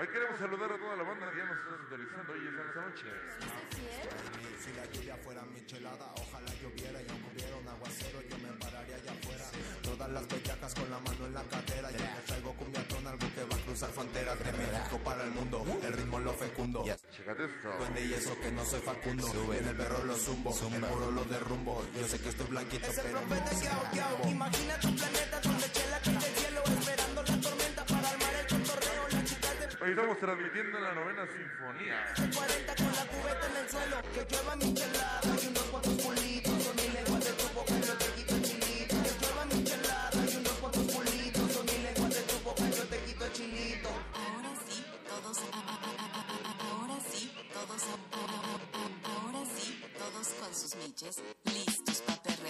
Hoy queremos saludar a toda la banda que ya nos está sintonizando hoy esta noche. Si la lluvia fuera michelada, ojalá lloviera y aunque hubiera un aguacero, yo me pararía allá afuera. Todas las bellacas con la mano en la cadera, ya me traigo cumbiatón, algo que va a cruzar fronteras de México para el mundo. El ritmo lo fecundo. Chécate esto. Duende y eso que no soy Facundo. En el perro lo zumbo, el muro lo derrumbo. Yo sé que estoy blanquito, Es el pero no profeta Yao Yao. Dumbo. Imagina tu planeta Hoy estamos transmitiendo la novena sinfonía. 40 con la cubeta en el suelo, que llueva michelada y unos cuantos pulitos. Son mi lengua de tu boca, yo te quito el chilito. Que llueva michelada y unos cuantos pulitos. Son mi lengua de tu boca, yo te quito el chilito. Ahora sí, todos. a- a- a- a- a- a- Ahora sí, todos. a- a- a- a- Ahora sí, todos con sus miches, listos para perrear.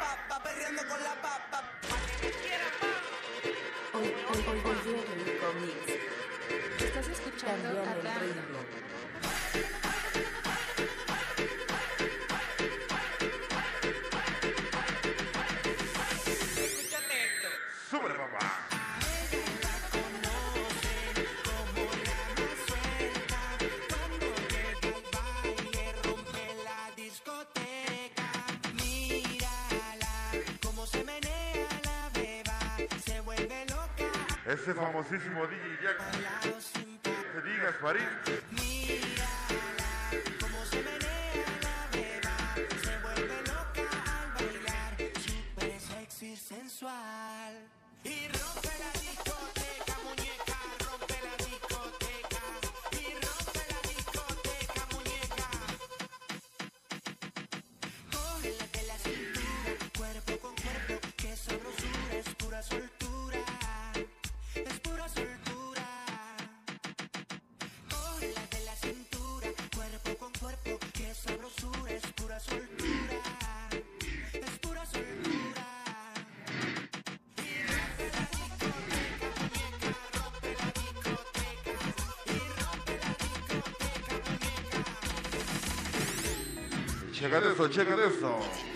Ese famosísimo DJ Jack. Te digas, Farid. Chécate eso, chécate eso.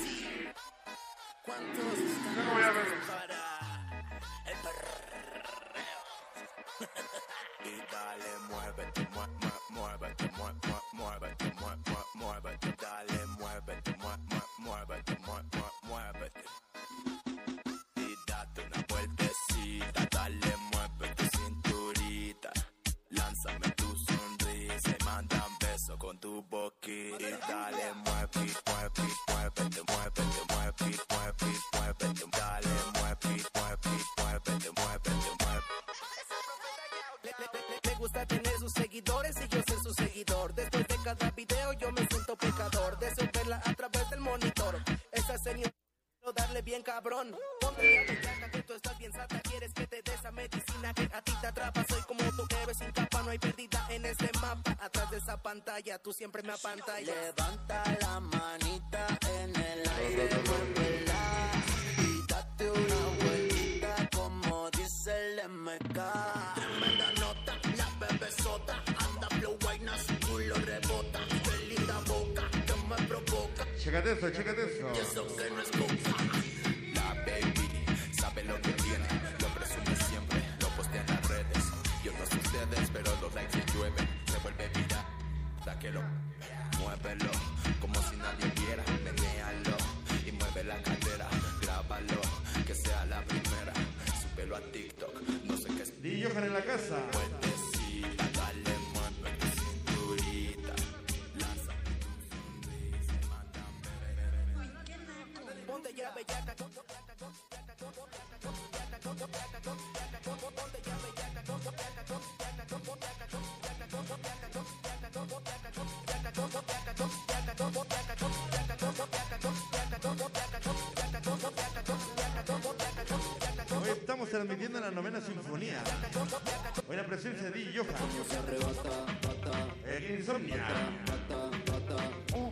Tú siempre me apantallas. Levanta la manita en el aire, muévela y date una vueltita como dice el MK. Tremenda nota, la bebesota, anda flow vaina, su culo rebota, qué linda boca, que me provoca. Chécate eso, chécate eso. Eso que no es coca. La baby sabe lo que tiene, Da que lo muévelo, como si nadie viera, menéalo y mueve la cadera, grábalo, que sea la primera. Súbelo a TikTok, no sé qué es. En la casa. Dale, tu cinturita. Lánzame tu sonrisa y manda Ponte ya bellaca, transmitiendo la novena sinfonía. Hoy la presencia de Aquí en Insomnia.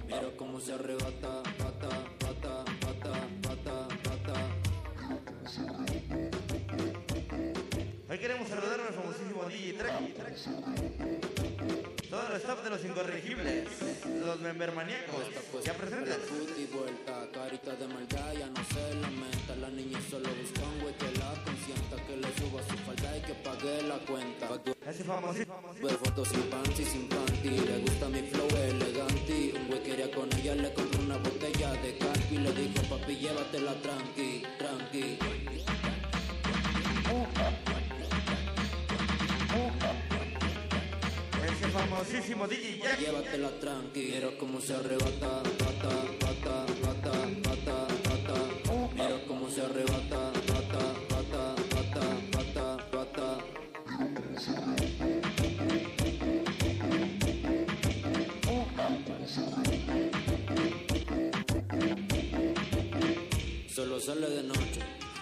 Mira cómo se arrebata, bata, bata, bata, bata, bata. queremos saludar al famosísimo DJ Traki. Todo el staff de los incorregibles, los membermaníacos, ya presentes. Puta y vuelta, carita de maldad, ya no se lamenta. La niña solo busca un güey consienta, que le suba su falda y que pague la cuenta. Ese famosísimo. Ve fotos sin panty, sin panty, le gusta mi flow elegante. Un güey quería con ella, le compró una botella de calpi y le dijo, papi, llévatela tranqui, tranqui. Ese famosísimo DJ Jack. Llévatela tranqui, mira cómo se arrebata, bata, bata, bata, bata, bata. Mira cómo se arrebata, Solo sale de noche,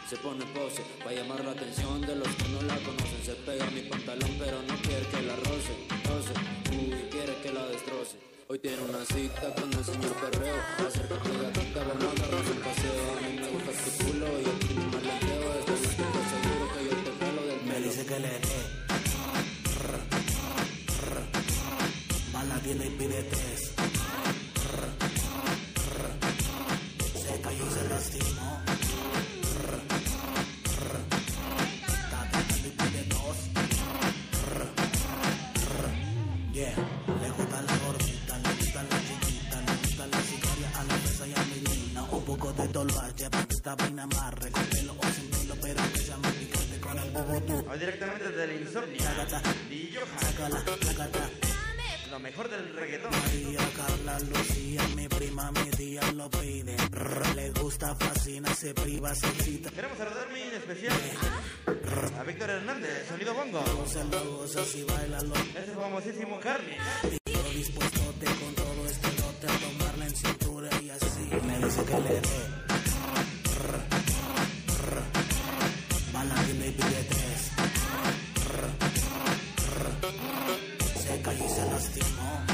se pone pose para llamar la atención de los que no la conocen. Se pega mi pantalón, pero no quiere que la roce, roce. Uy, quiere que la destroce. Hoy tiene una cita con el señor Perreo. Acércate gatita, vamos a darnos un paseo. A mí me gusta tu culo y a ti me malenteo. Estoy más seguro que yo te jalo del Me pelo. dice que le dé. Mala tiene y pide tres. Se cayó y se lastimó. Yeah, le gustan las gorditas, le gustan las chiquitas, le gustan las sicarias a la mesa y a mi nina. Un poco de dolor, lleva esta vaina amarre con pelo o sin pelo, pero que llama picante con el bobo directamente desde el insomnio. Johan. Sácala, sácala. Lo mejor del reggaetón. María, Carla, Lucía, Fascina, se priva, se excita. Queremos saludar en especial a Víctor Hernández, sonido bongo. Se lo goza si baila lo Ese famosísimo Carly. Yo dispuesto te con todo este dote a tomarla en cintura y así me dice que le dé. Mala tiene y rr. Se cayó y se lastimó.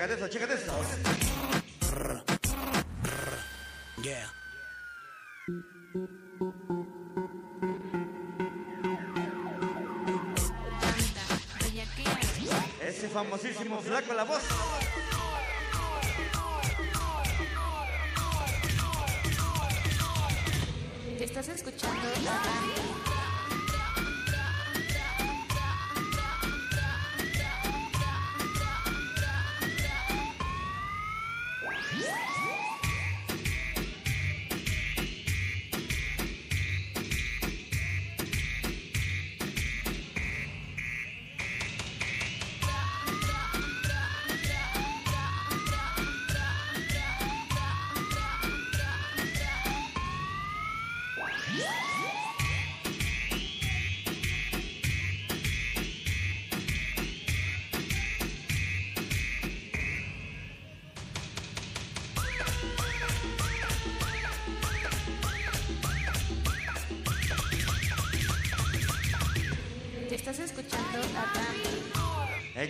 Chécate eso, chécate eso. Ese famosísimo flaco la voz. Estás escuchando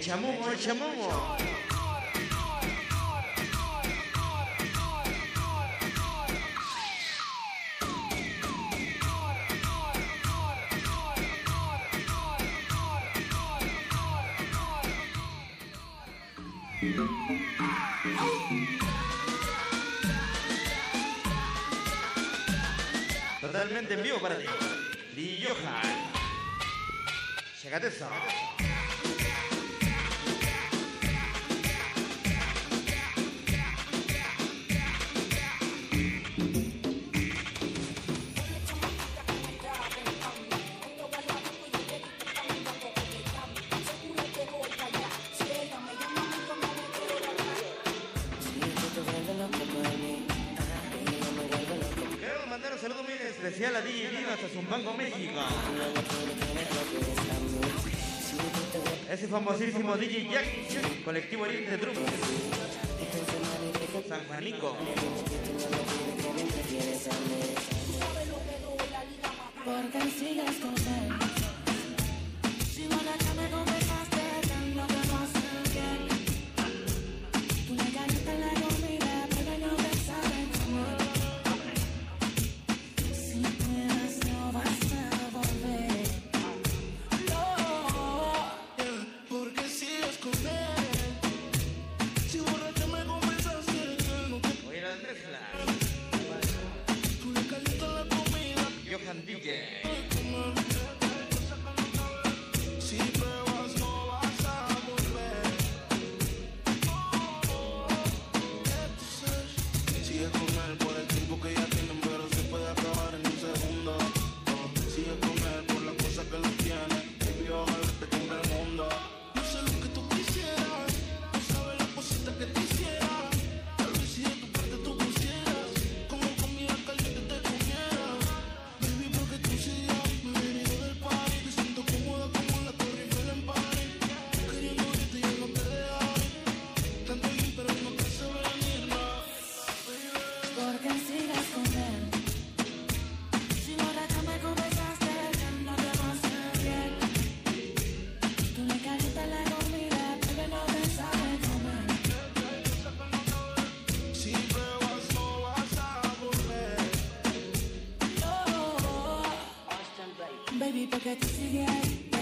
chamo. Famosísimo DJ Jack, colectivo Oriente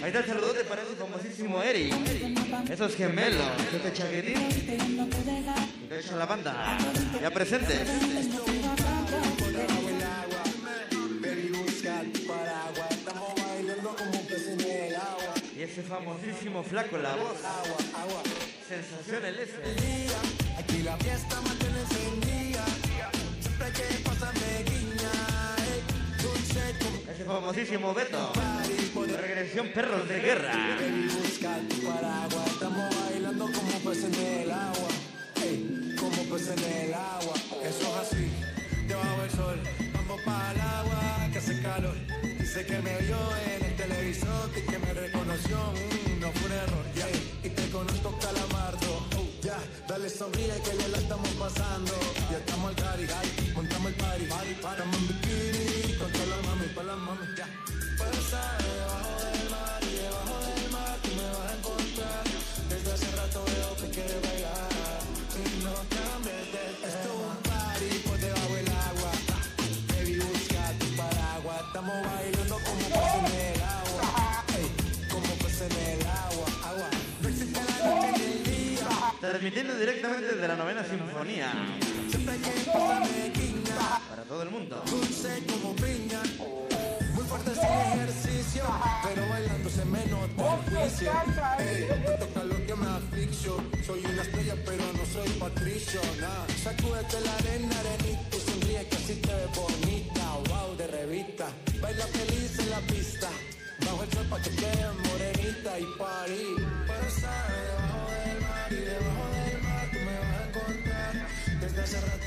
Ahí está el saludote para ese famosísimo Eric. Esos gemelos, este chaquetín. Y de hecho la banda. Ya presente. Baby, busca tu paraguas. Estamos bailando como peces en el agua. Y ese famosísimo flaco, la voz. Sensación el ese. Aquí la fiesta mantiene. Siempre que pasa me guiña. como Ese famosísimo Beto. Perros de Guerra. Eso es así, debajo del sol. Vamos para el agua que hace calor. Dice que me vio en el televisor y que me reconoció. Transmitiendo directamente desde la novena sinfonía. Siempre que pasa me guiña. Para todo el mundo. Dulce como piña. Muy fuerte sin ejercicio, pero bailando se me nota el juicio. Ey, me toca lo que me asfixio. Soy una estrella, pero no soy patricio. Nah. Sacúdete la arena, arenita y sonríe que así te ves bonita. Wow, de revista. Baila feliz en la pista. Bajo el sol pa' que quede morenita y party.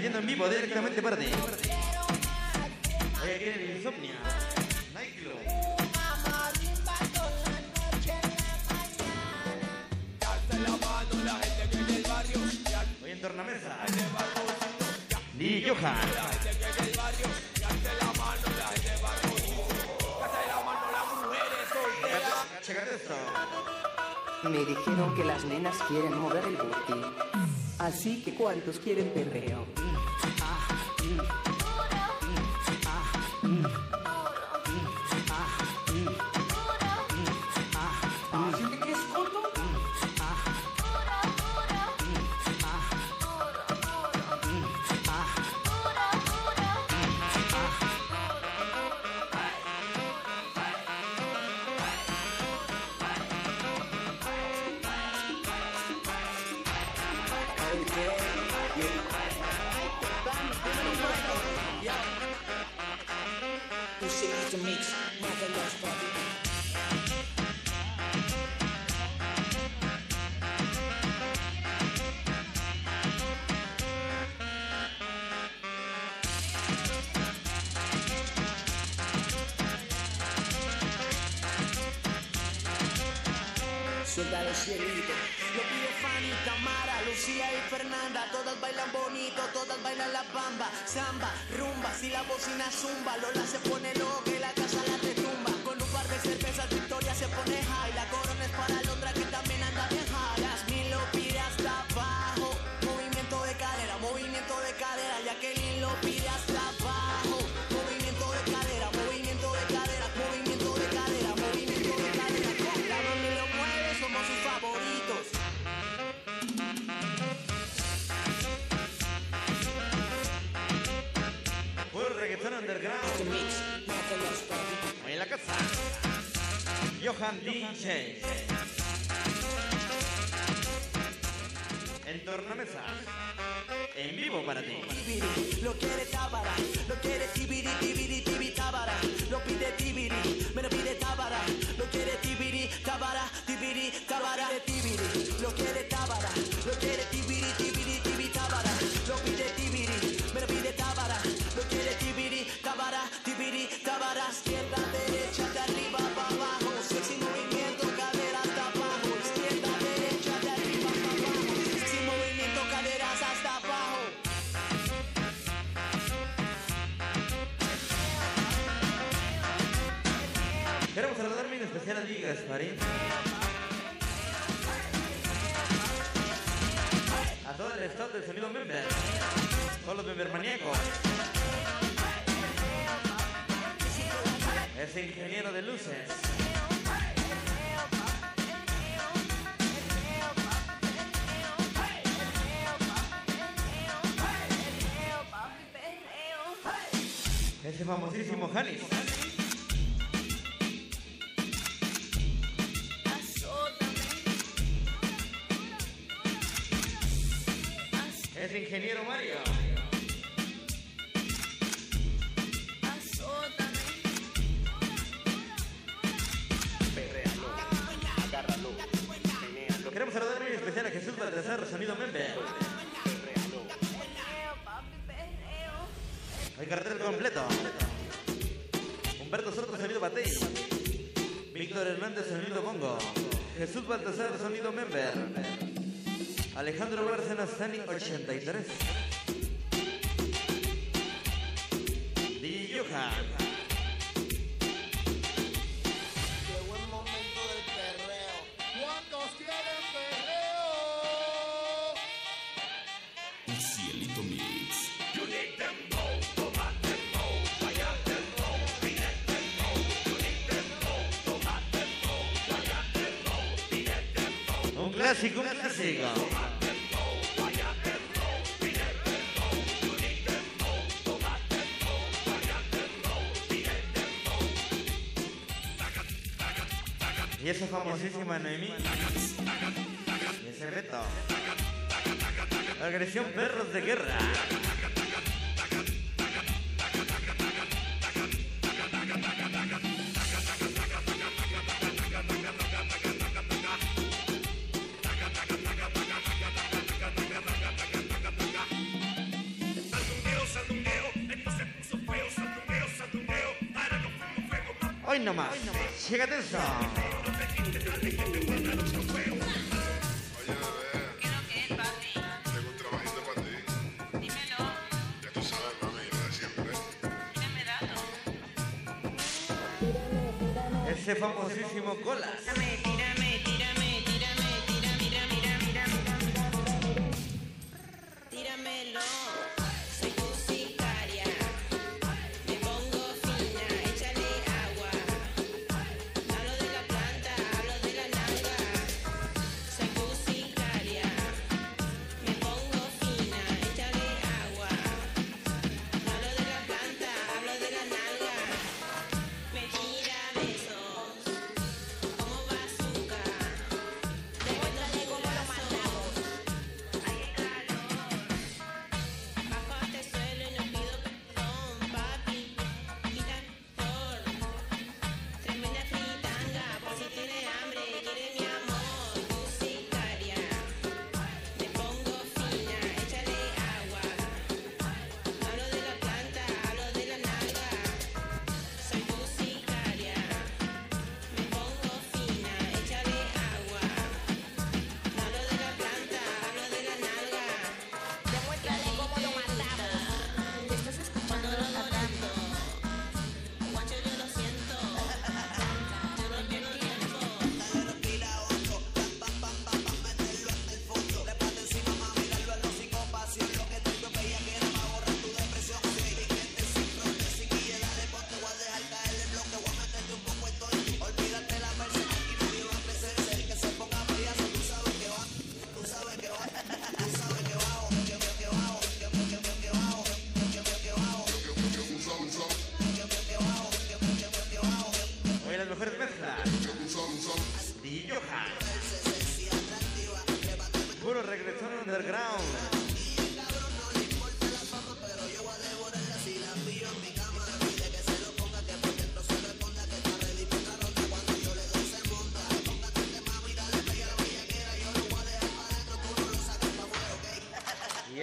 Transmitiendo en vivo directamente para ti. Oye, ¿quién es Insomnia? Nightclub. Hoy en tornamesa. Lee Johan. Me dijeron que las nenas quieren mover el booty. Así que ¿cuántos quieren perreo? Suéltalo cielito. Lo pide Fanny, Tamara, Lucía y Fernanda. Todas bailan bonito, todas bailan la bamba. Samba, rumba, si la bocina zumba. Lola se pone loca Johan DJ. En tornamesa. En vivo para ti. lo quiere tábara, lo quiere tibiri, tibiri, tibiri, tábara, lo pide tibiri, me lo pide tábara, lo quiere tibiri, tábara, tibiri, tábara, a todo el staff del sonido member. Todos los member maníacos. Ese ingeniero de luces. Ese famosísimo Janis. Ese ingeniero Mario. Queremos saludar en especial a Jesús Baltasar, sonido member. El cartel completo. Humberto Soto, sonido batey. Víctor Hernández, sonido bongo. Jesús Baltasar, sonido member. Alejandro Bárcenas, Sani 83. Perros de Guerra. Hoy nomás. Chécate eso. Tengo un famosísimo Colas.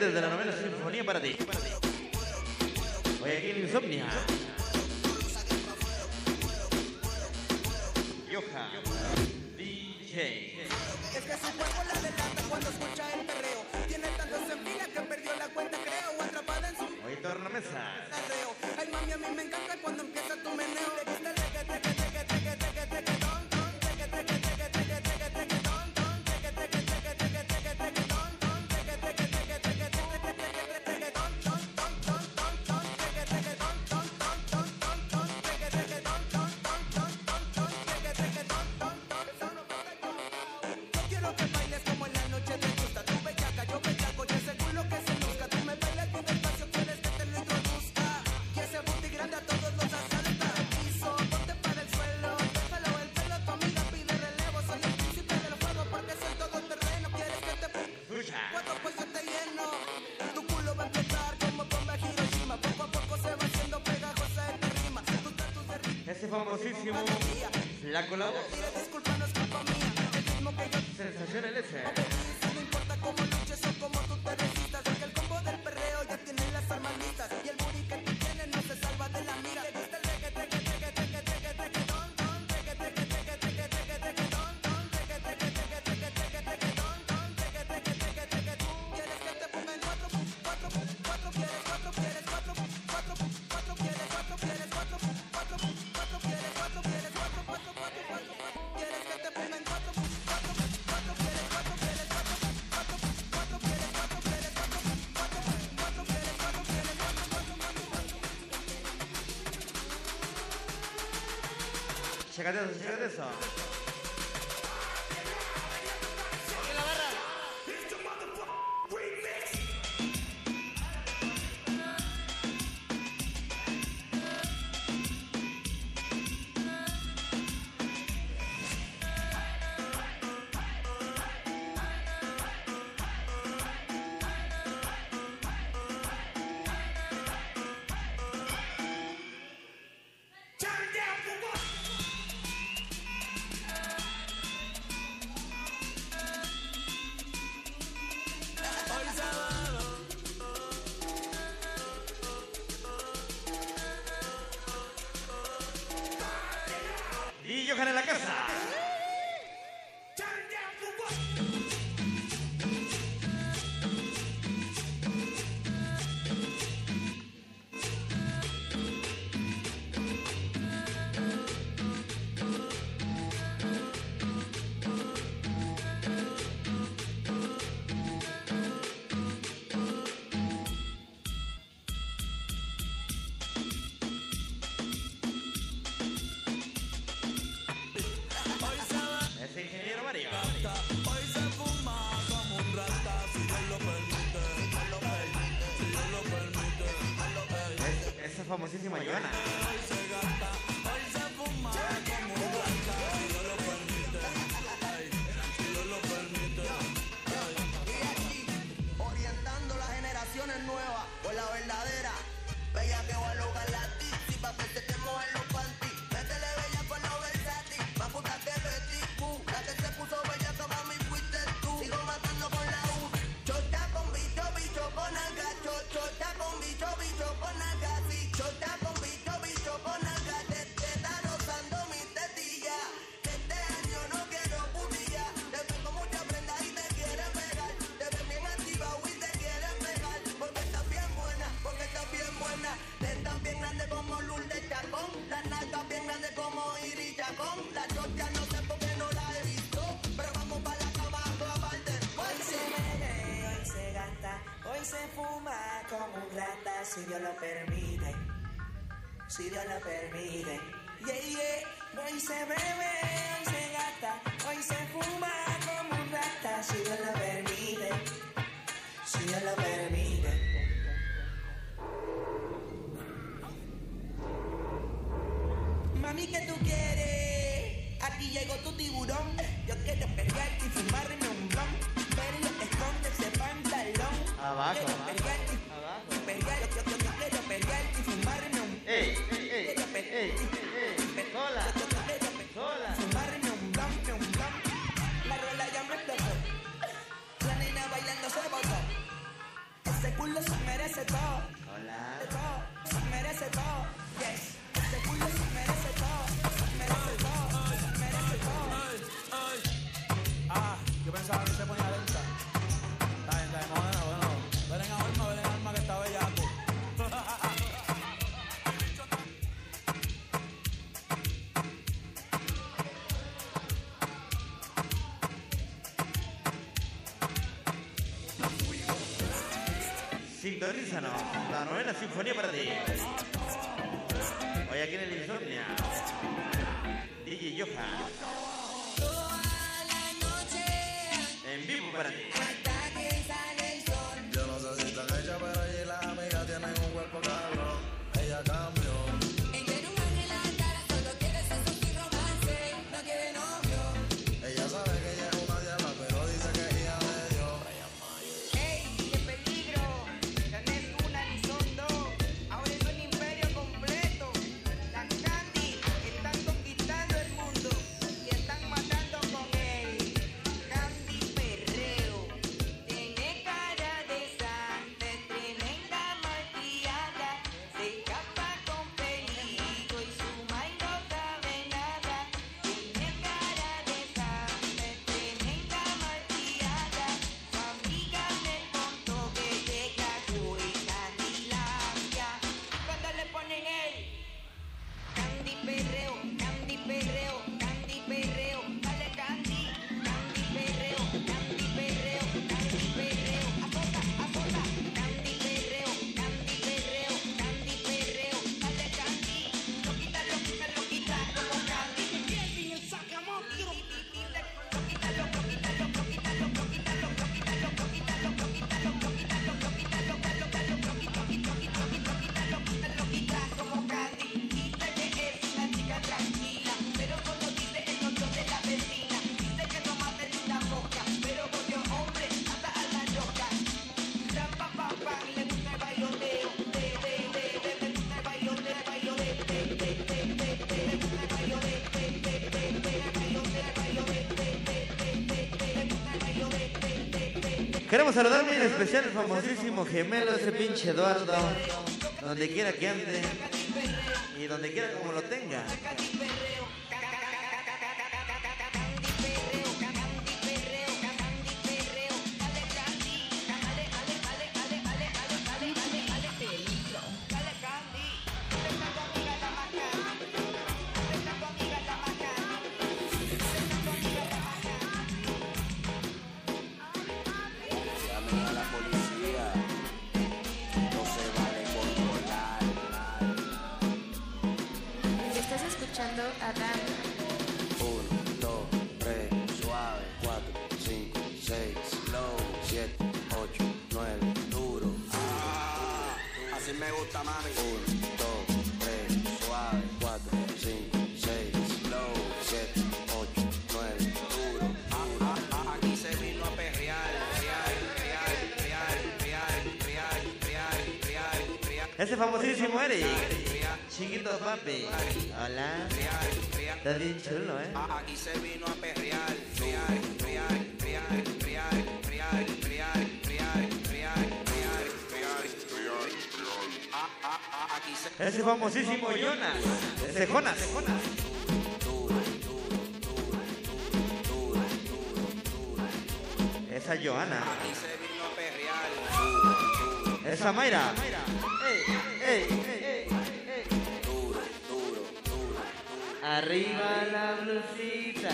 desde la novela Sinfonía para ti. Ese famosísimo La ritmo que yo Sensación el S. no importa cómo luches o cómo tú te resistas Porque el combo del perreo ya tiene las armas listas Y el booty permite Es- esa famosísima Joana. Hoy se La novena sinfonía para ti. Hoy aquí en el Insomnia, DJ Johan. En vivo para ti. Queremos saludar muy en especial al famosísimo gemelo, ese pinche Eduardo. Donde quiera que ande y donde quiera como lo tenga. Mayra. Ey, ey, ey. Arriba la blusita,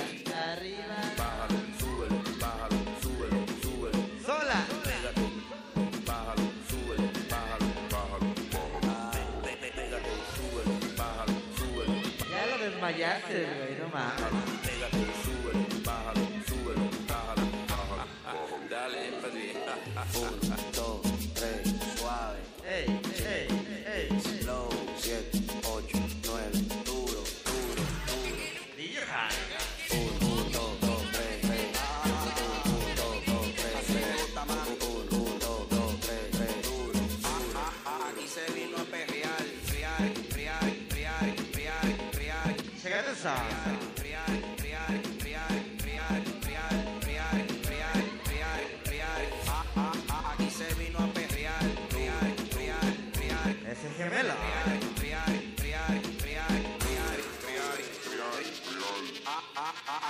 arriba. Bájalo, súbelo, bájalo, súbelo, súbelo. Sola. Bájalo, súbelo, bájalo, bájalo, bájalo. Pégate, súbelo, bájalo, súbelo. Ya lo desmayaste, güey, no mames. gemela.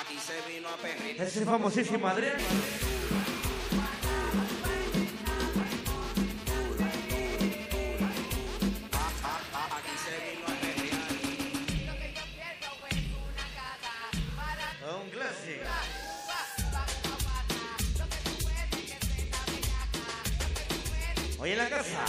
Aquí se vino a famosísimo Adrián. Hoy en la casa,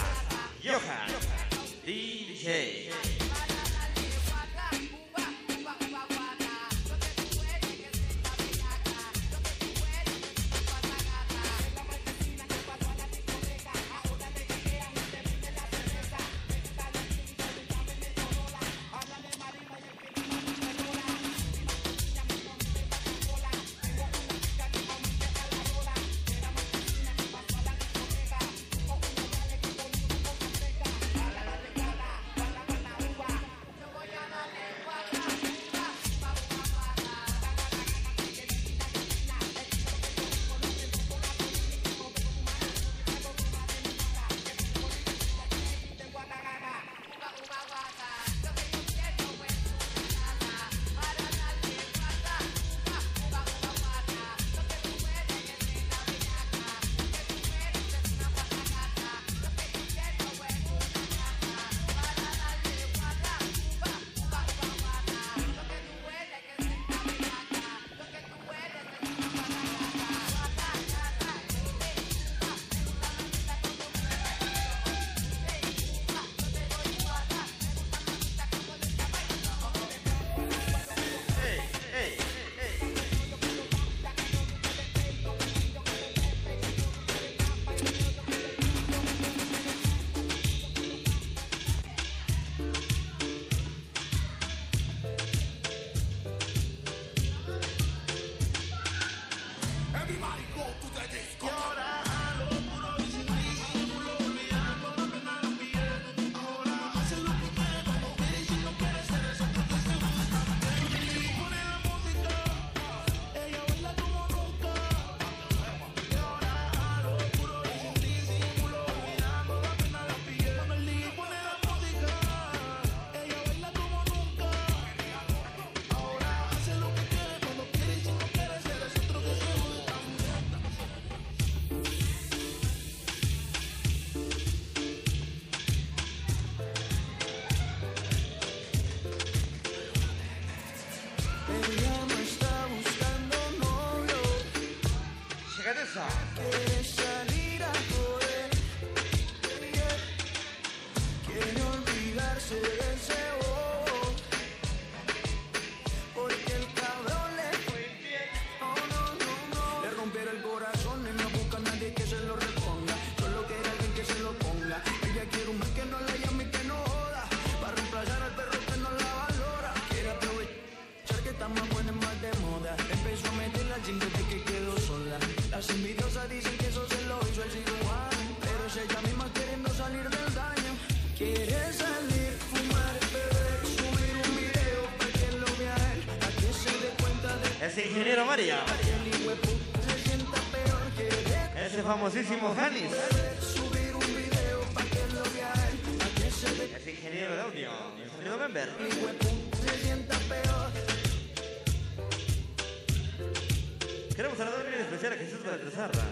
María. Ese famosísimo Janis. Es ingeniero de audio. Ingeniero Member. Queremos saludar bien especial a Jesús Baltazarra.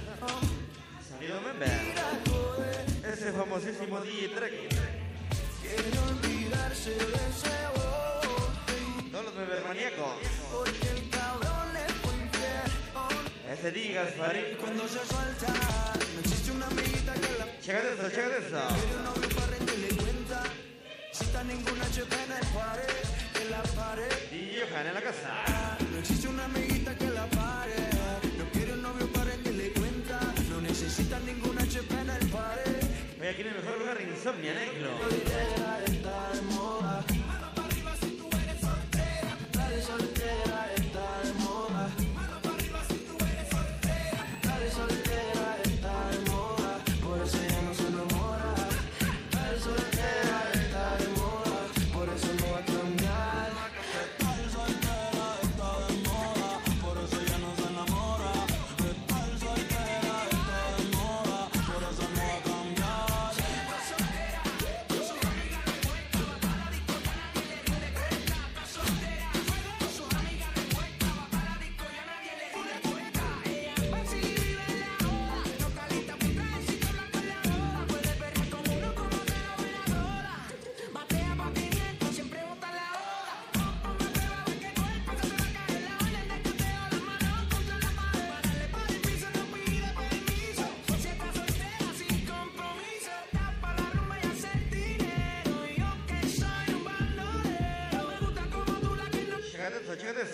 Sonido Member. Ese famosísimo DJ Trek. gracias, Fari. Cuando se suelta, no existe una amiguita que la. Chécate eso, chécate eso. una bruja rendirle cuenta. Si está ninguna chepa en el pared, la. Y Johanna en la casa. No existe una amiguita que la pare. No quiere un novio para rendirle cuenta. No necesita ninguna chepa en el pared. Oye, aquí en el mejor lugar, Insomnia, Neclo.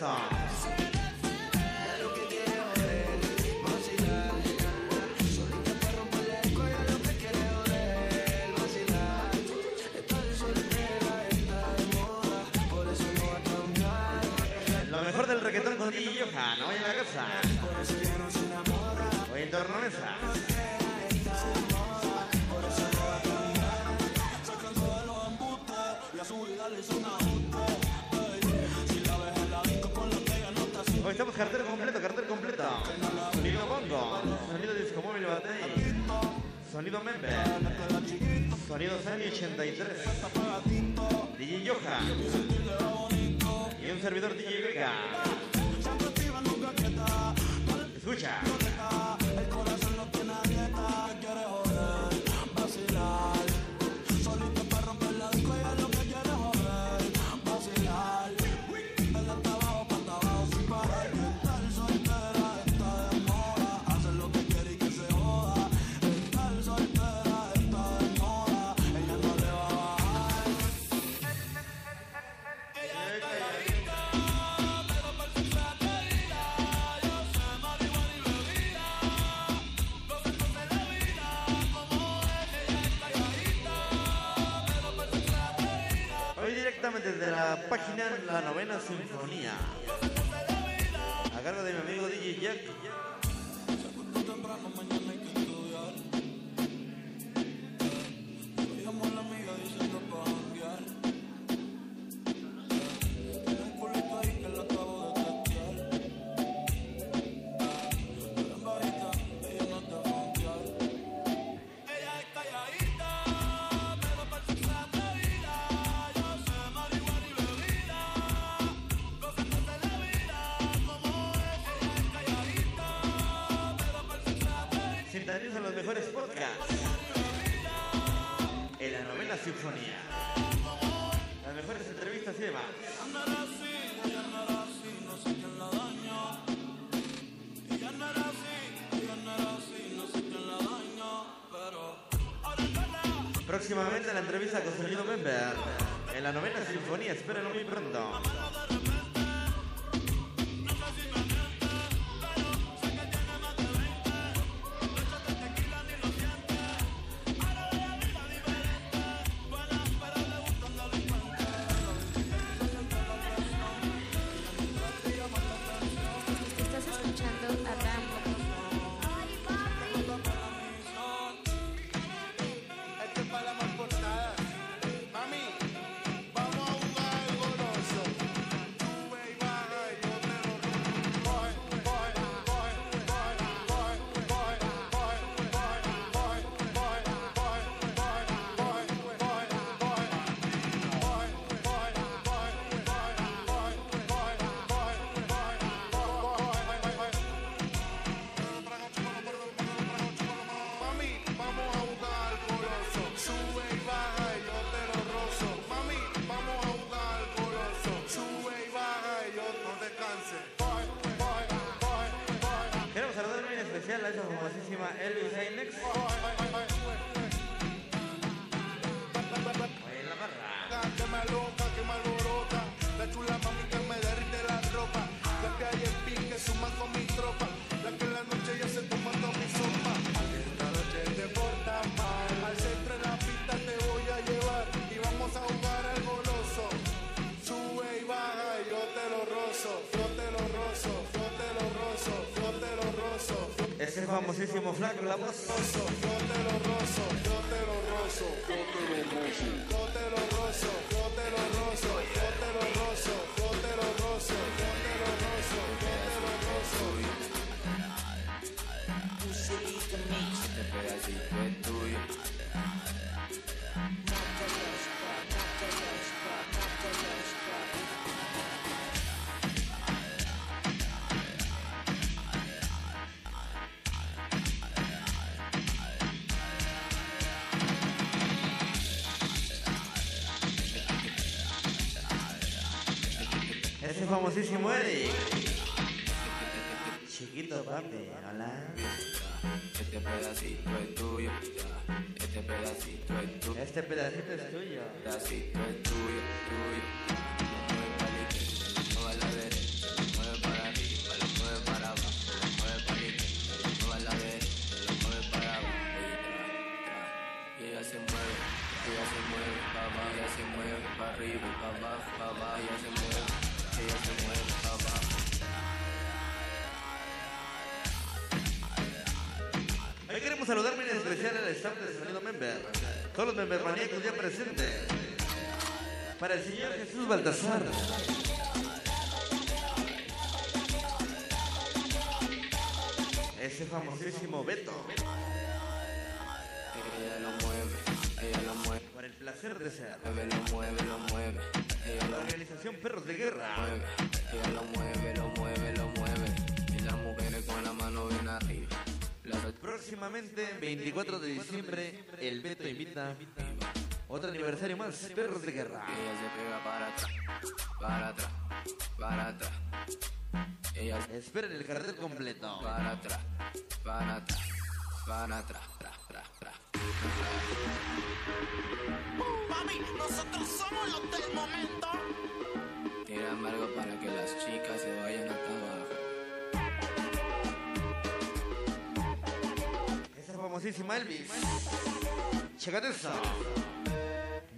songs. del reggaetón con Johan. Oye, içindeydiriz. Página la novena sinfonía. A cargo de mi amigo DJ Jack. Thema L über Next. Famosísimo flaco, la voz. Yo te lo rozo, yo te lo rozo, yo te lo rozo, Ese famosísimo Eric. Chiquito papi, hola. Este pedacito es tuyo. Este pedacito es tuyo. Este pedacito es tuyo. pedacito es tuyo. Los member maníacos ya presentes. Para el señor Jesús Baltasar. Ese famosísimo Beto. Ella lo mueve, ella lo mueve. Por el placer de ser. Mueve, lo mueve, lo mueve. Ella La lo organización Perros de Guerra. mueve, ella lo mueve, lo mueve, lo mueve. Y las mujeres con la mano bien Próximamente, 24 de diciembre, el Beto invita otro aniversario más, Perros de Guerra. Ella se pega para atrás, para atrás, para atrás. Ella se Esperen el cartel completo. para atrás, para atrás, para atrás, tra, tra, tra. Mami, nosotros somos los del momento. Tírame algo para que las chicas se vayan famosísima Elvis. Chécate eso.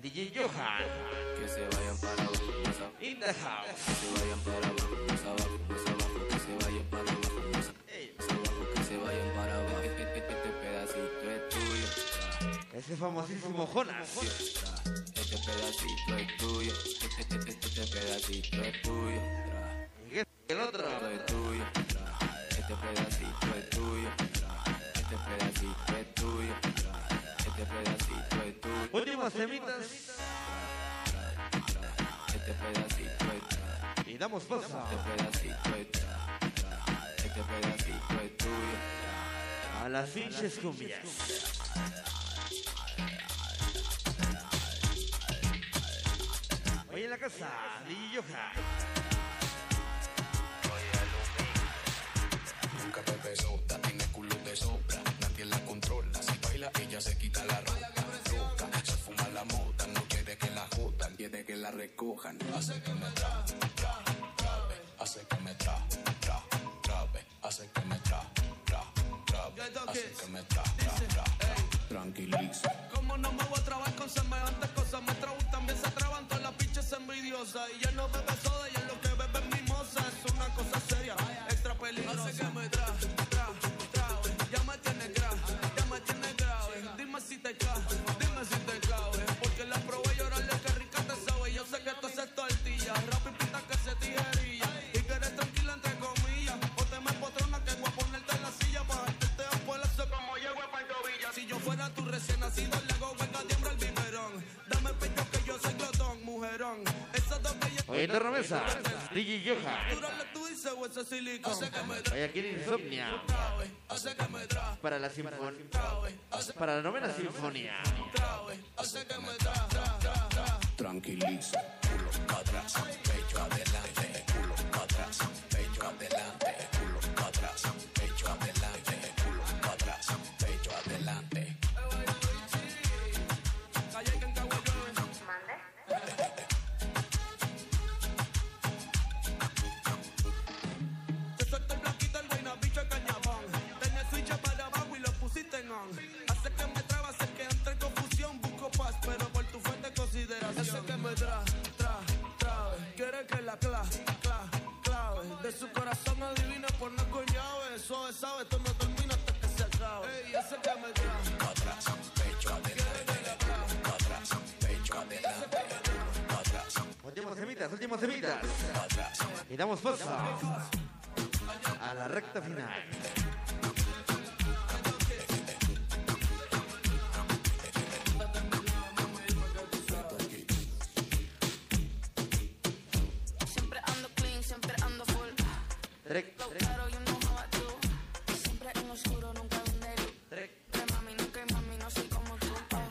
DJ Johan. Que se vayan para abajo. In the house. Que se vayan para abajo, más abajo, más abajo. Que se vayan para abajo, más más abajo. Que se vayan para abajo. Este, pedacito es tuyo. Ese famosísimo Jonas. Este pedacito es tuyo. Este, este, este, este pedacito es tuyo. Y el otro. Este pedacito es tuyo. Pedacito es. Últimas temitas. Este. Y damos paso. Este. Este. A las pinches cumbias. Hoy en la casa, DJ Johan. Nunca te ella se quita la ropa. Loca, se fuma la mota, no quiere que la jodan, quiere que la recojan. Hace que me tra, tra, trabe, hace que me tra, tra, trabe, hace que me tra, tra, trabe, hace que me tra, tra, tra, tra. Tranquiliza. Como no me voy a trabar con semejantes cosas, me trabo y también se traban todas las pinches envidiosas. Y ya no bebe soda, y es lo que bebe es mimosa. Es una cosa seria, extra peligrosa. Hace que me tra, de Remesa, DJ Yoja. Oh, vaya Guayaquil Insomnia. Para la sinfonía. Para la novena sinfonía. Tranquiliza, culo atrás, pecho adelante, culo atrás, pecho adelante. Me tra, tra, trabe. Quiere que la cla, cla, clave. De su corazón adivina por no con llave. Suave sabe, esto no termina hasta que se acabe. Ey, ese que me tra. Atrás, pecho adelante. Atrás, pecho adelante. Atrás, Últimos semitas, últimos semitas. Y damos paso a la recta final. Trek, Lo claro, you know how I do. Siempre en oscuro, nunca donde luz. De mami, nunca hay mami, no soy como tú. ah.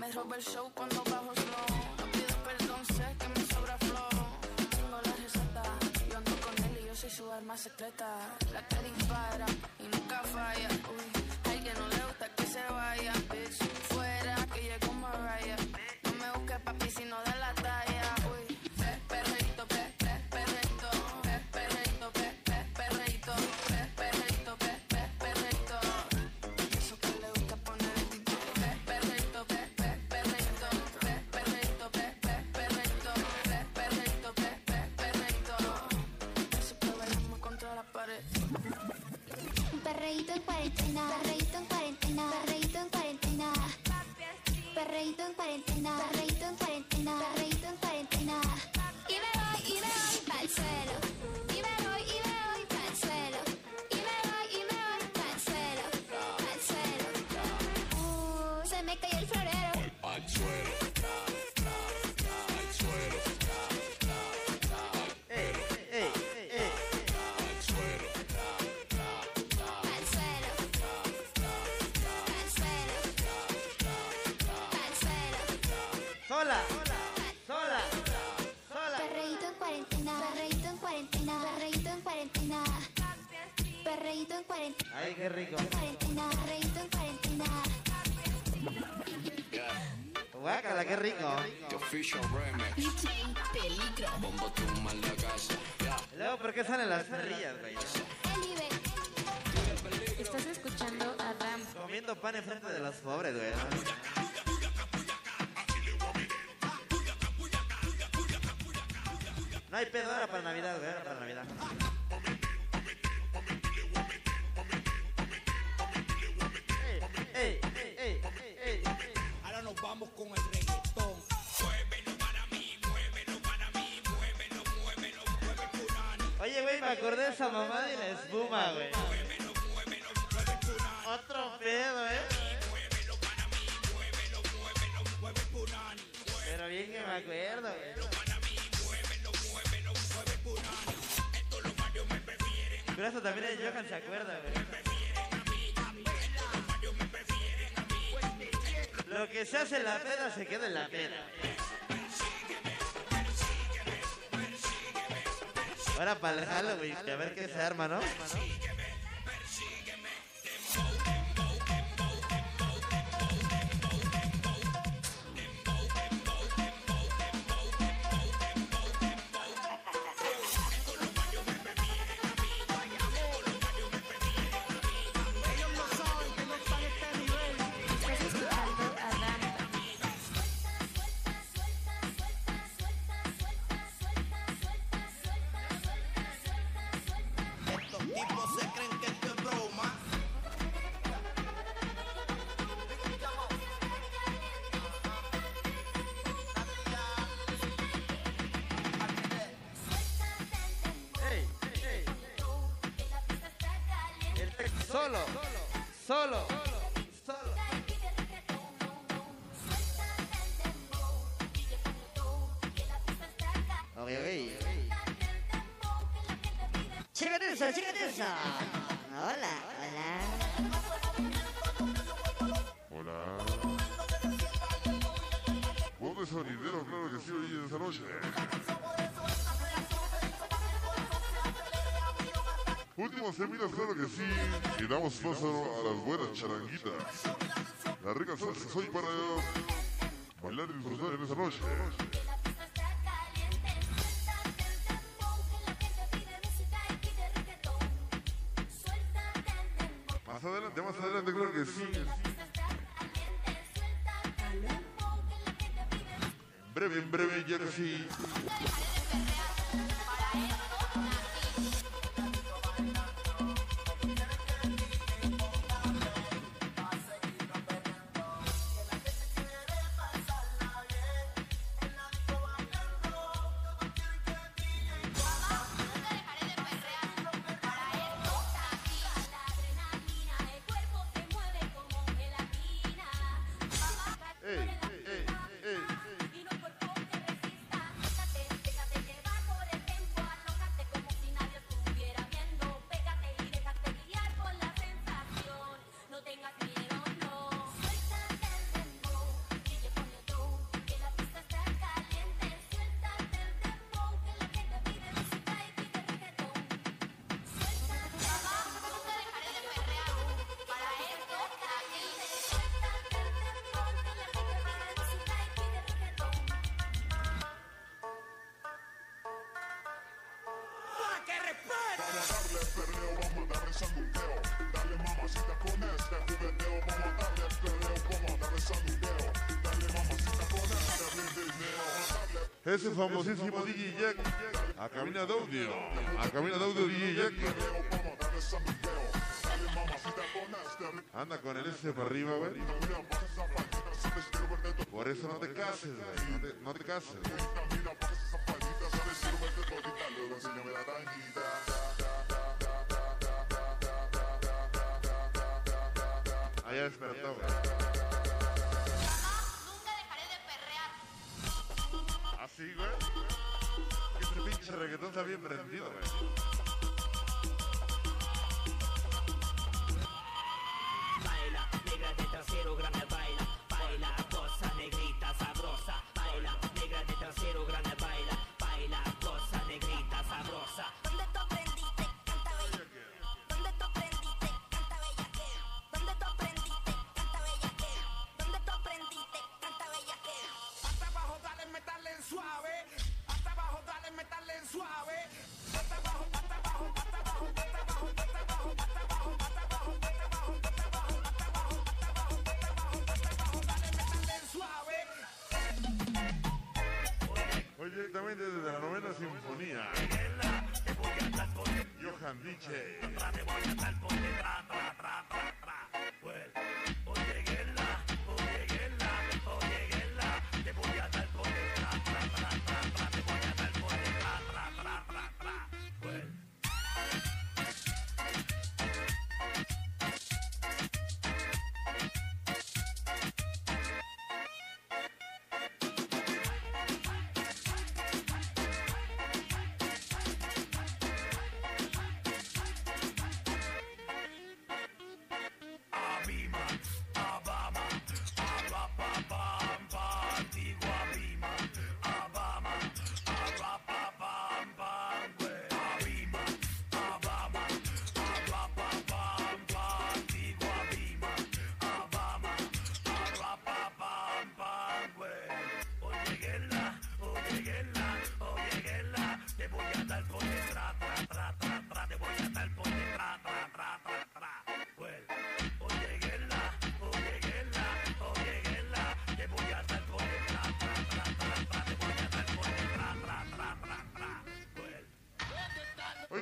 Me roba el show cuando bajo slow. No pido perdón, sé que me sobra flow. Tengo la receta, yo ando con él y yo soy su arma secreta. La que dispara y nunca falla. Uy, a alguien no le gusta que se vaya. Bitch, fuera que llegó Mariah. No me busques papi, sino de Peligro. Bombo tumba en la casa. Ya. Y Luego, ¿por qué salen las perrillas, güey? Estás escuchando a Ram. Comiendo pan enfrente de los pobres, güey. No hay pedo ahora para Navidad, güey. Ahora para Navidad. Ey, ey, ey. Ahora nos vamos con el reggaetón. Me acordé de esa mamá de la espuma, güey. Otro pedo, ¿eh? Pero bien que me acuerdo, güey. Pero eso también el Johan se acuerda, güey. Lo que se hace en la peda se queda en la peda. Ahora para el Halloween, que a ver qué se arma, ¿no? seguimos ¿eh? claro que sí. Y damos paso a las buenas charanguitas. La rica salsa soy para bailar y disfrutar en esta noche. Más adelante, más adelante, claro que sí. En breve, en breve, ya casi. Dale mamacita con este. Dale mamacita con este. Ese famosísimo DJ Jack a cabina de audio, a cabina de audio DJ Jack. Anda con el S para arriba, güey. Por eso no te cases. No te, cases. bien prendido. directamente desde la novena sinfonía. Johan Nietzsche. Bronx.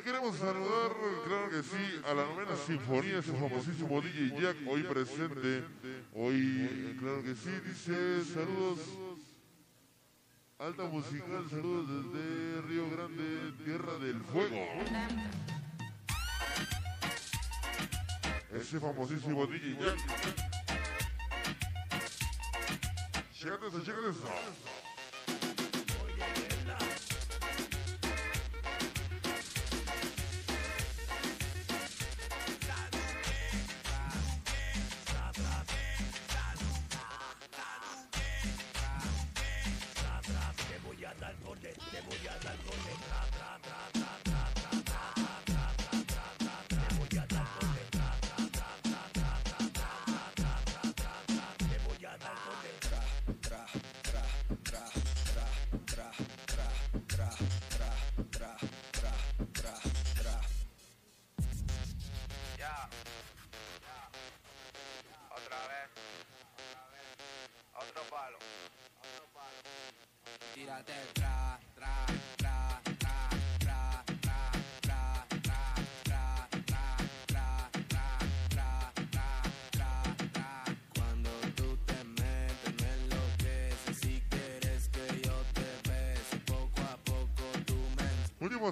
queremos saludar, claro que sí, a la novena sinfonía, ese famosísimo DJ Jack, hoy presente. Hoy, claro que sí, dice saludos. Alta musical, saludos desde Río Grande, Tierra del Fuego. Ese famosísimo DJ Jack. Chécate eso, chécate eso.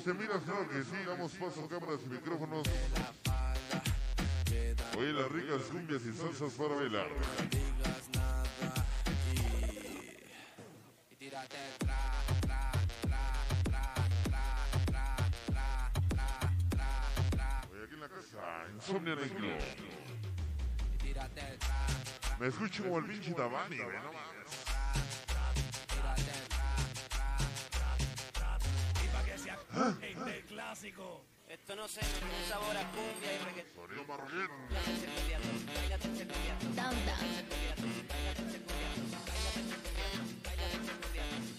Estamos en Minas que sí, damos paso a cámaras y micrófonos. Oye, las ricas cumbias y salsas para bailar. Oye, aquí en la casa, Insomnia Negro. Me escucho como el pinche Tabani, no mames. Clásico. Esto no se un sabor a cumbia y reggaetón. Sonido marroquín.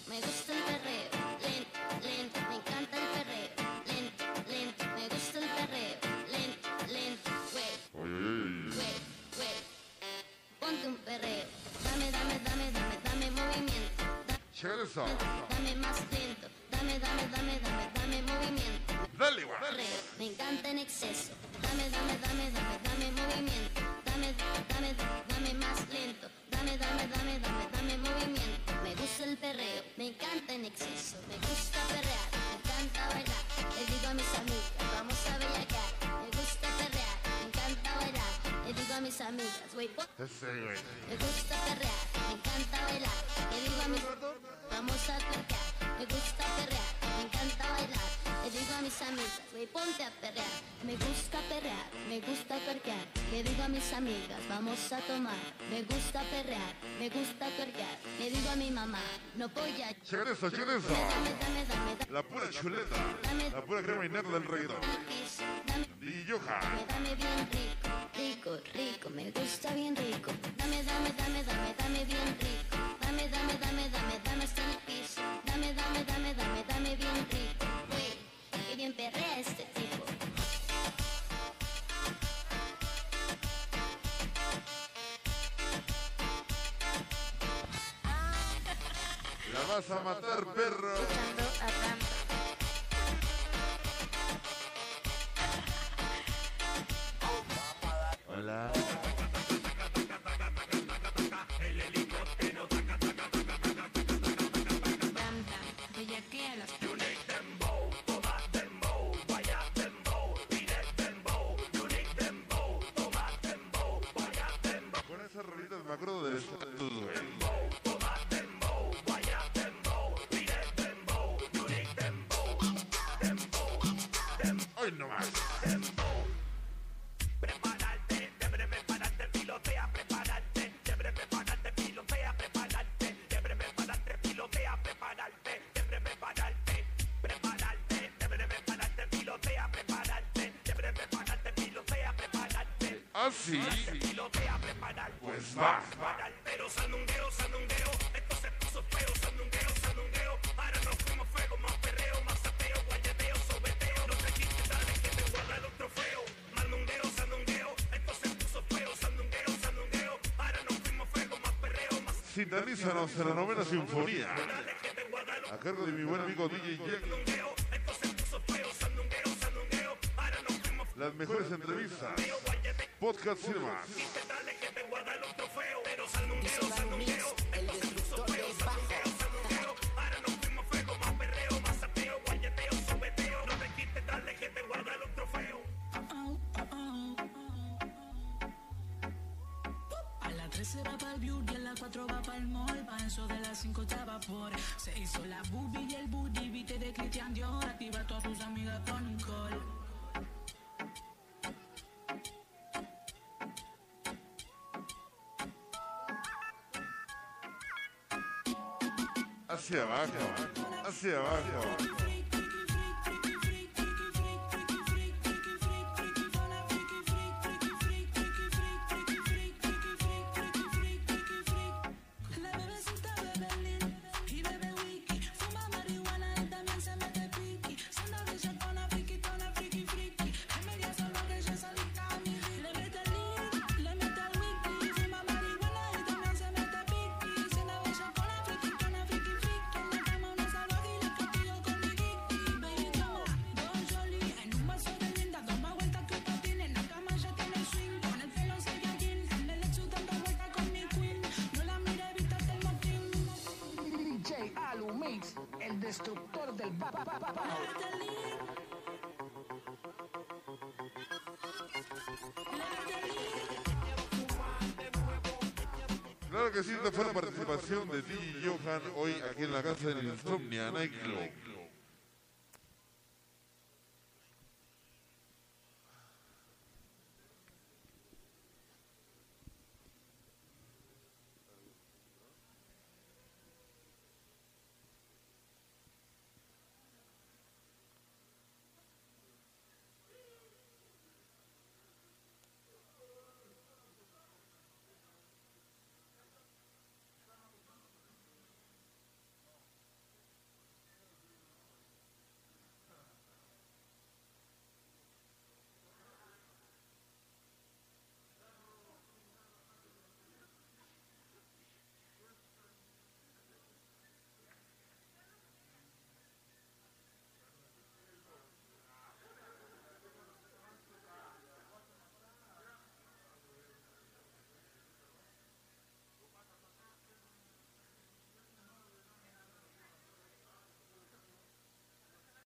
Me gusta el perreo, lento, lento. Me encanta el perreo, lento, lento. Me gusta el perreo, lento, lento. Güey, güey, güey. Ponte un perreo. Dame, dame, dame, dame, dame movimiento. Dame, dame más lento dame, dame, dame, dame, dame movimiento. Dale. Perreo, me encanta en exceso, dame, dame, dame, dame, dame movimiento, dame, dame, dame más lento, dame, dame, dame, dame, dame movimiento. Me gusta el perreo, me encanta en exceso, me gusta perrear, me encanta bailar. Le digo a mis amigas, vamos a bellaquear. Me gusta perrear, me encanta bailar. Le digo a mis amigas, güey. me gusta perrear, me encanta bailar. Le digo a mis vamos a perrear. Me gusta perrear, me encanta bailar. Le digo a mis amigas, wey, ponte a perrear. Me gusta perrear, me gusta perrear. Le digo a mis amigas, vamos a tomar. Me gusta perrear, me gusta perrear. Le digo a mi mamá, no voy a dame, dame, La pura chuleta. La pura crema innata del reggaetón. Y. Dame, dame bien rico, rico, rico, me gusta bien rico. Dame, dame, dame, dame, dame bien Dame, dame, dame, dame, dame hasta el piso. Dame, dame, dame, dame, dame bien rico. Wey, qué bien perrea este tipo. La vas a matar, perro. A Hoy no más. Pilotea. Así. Más Sintonízanos en la novena sinfonía. A cargo de mi buen amigo DJ Jack. Las mejores entrevistas. Podcast y destructor del Claro que sí, esta fue la participación de Johan hoy aquí en la casa del Insomnia